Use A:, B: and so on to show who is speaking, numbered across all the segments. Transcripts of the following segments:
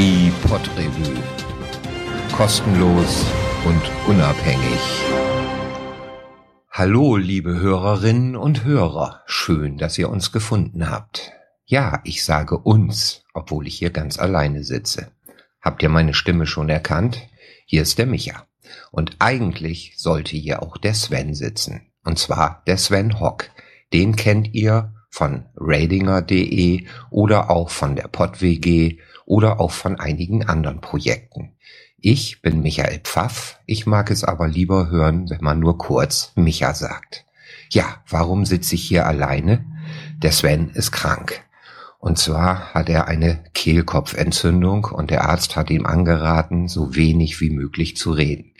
A: Die Podrevue. Kostenlos und unabhängig. Hallo, liebe Hörerinnen und Hörer. Schön, dass ihr uns gefunden habt. Ja, ich sage uns, obwohl ich hier ganz alleine sitze. Habt ihr meine Stimme schon erkannt? Hier ist der Micha. Und eigentlich sollte hier auch der Sven sitzen. Und zwar der Sven Hock. Den kennt ihr von radinger.de oder auch von der PodWG oder auch von einigen anderen Projekten. Ich bin Michael Pfaff, ich mag es aber lieber hören, wenn man nur kurz Micha sagt. Ja, warum sitze ich hier alleine? Der Sven ist krank. Und zwar hat er eine Kehlkopfentzündung und der Arzt hat ihm angeraten, so wenig wie möglich zu reden.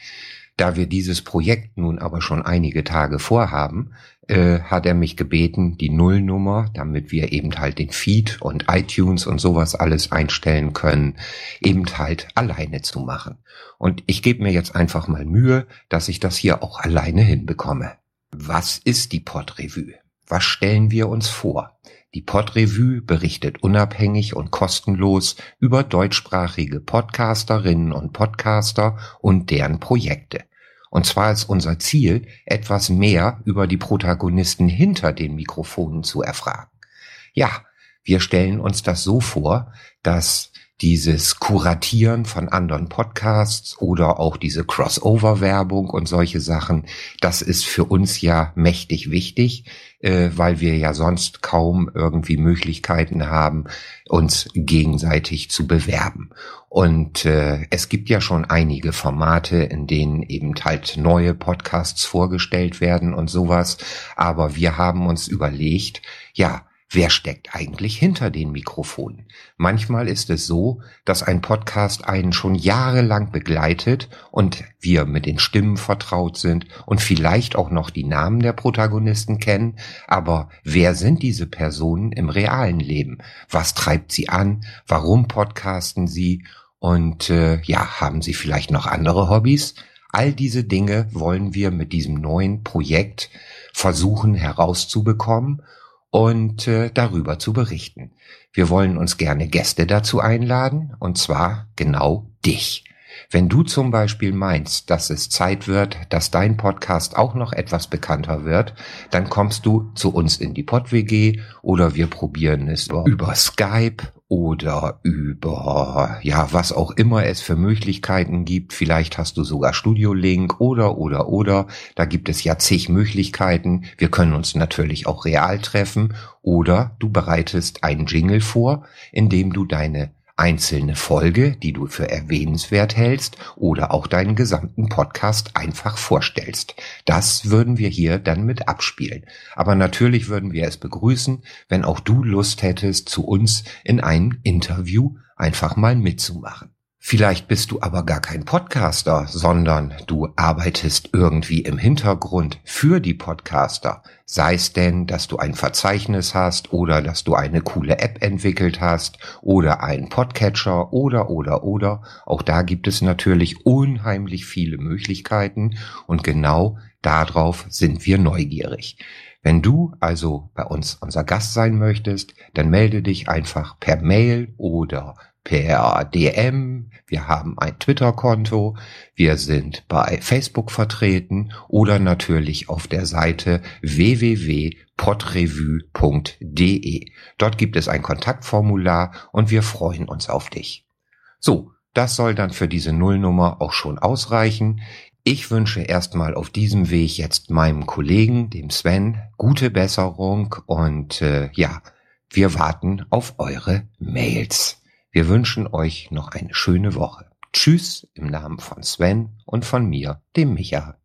A: Da wir dieses Projekt nun aber schon einige Tage vorhaben, äh, hat er mich gebeten, die Nullnummer, damit wir eben halt den Feed und iTunes und sowas alles einstellen können, eben halt alleine zu machen. Und ich gebe mir jetzt einfach mal Mühe, dass ich das hier auch alleine hinbekomme. Was ist die Podrevue? Was stellen wir uns vor? Die Podrevue berichtet unabhängig und kostenlos über deutschsprachige Podcasterinnen und Podcaster und deren Projekte. Und zwar ist unser Ziel, etwas mehr über die Protagonisten hinter den Mikrofonen zu erfragen. Ja, wir stellen uns das so vor, dass dieses Kuratieren von anderen Podcasts oder auch diese Crossover-Werbung und solche Sachen, das ist für uns ja mächtig wichtig, äh, weil wir ja sonst kaum irgendwie Möglichkeiten haben, uns gegenseitig zu bewerben. Und äh, es gibt ja schon einige Formate, in denen eben halt neue Podcasts vorgestellt werden und sowas. Aber wir haben uns überlegt, ja, Wer steckt eigentlich hinter den Mikrofonen? Manchmal ist es so, dass ein Podcast einen schon jahrelang begleitet und wir mit den Stimmen vertraut sind und vielleicht auch noch die Namen der Protagonisten kennen, aber wer sind diese Personen im realen Leben? Was treibt sie an? Warum podcasten sie? Und äh, ja, haben sie vielleicht noch andere Hobbys? All diese Dinge wollen wir mit diesem neuen Projekt versuchen herauszubekommen und äh, darüber zu berichten. Wir wollen uns gerne Gäste dazu einladen, und zwar genau dich. Wenn du zum Beispiel meinst, dass es Zeit wird, dass dein Podcast auch noch etwas bekannter wird, dann kommst du zu uns in die PodWG oder wir probieren es über Skype oder über, ja, was auch immer es für Möglichkeiten gibt. Vielleicht hast du sogar Studio Link oder, oder, oder. Da gibt es ja zig Möglichkeiten. Wir können uns natürlich auch real treffen oder du bereitest einen Jingle vor, in dem du deine einzelne Folge, die du für erwähnenswert hältst oder auch deinen gesamten Podcast einfach vorstellst. Das würden wir hier dann mit abspielen. Aber natürlich würden wir es begrüßen, wenn auch du Lust hättest, zu uns in ein Interview einfach mal mitzumachen. Vielleicht bist du aber gar kein Podcaster, sondern du arbeitest irgendwie im Hintergrund für die Podcaster. Sei es denn, dass du ein Verzeichnis hast oder dass du eine coole App entwickelt hast oder einen Podcatcher oder oder oder. Auch da gibt es natürlich unheimlich viele Möglichkeiten und genau darauf sind wir neugierig. Wenn du also bei uns unser Gast sein möchtest, dann melde dich einfach per Mail oder per DM, wir haben ein Twitter-Konto, wir sind bei Facebook vertreten oder natürlich auf der Seite www.podrevue.de. Dort gibt es ein Kontaktformular und wir freuen uns auf dich. So, das soll dann für diese Nullnummer auch schon ausreichen. Ich wünsche erstmal auf diesem Weg jetzt meinem Kollegen, dem Sven, gute Besserung und äh, ja, wir warten auf eure Mails. Wir wünschen euch noch eine schöne Woche. Tschüss im Namen von Sven und von mir, dem Micha.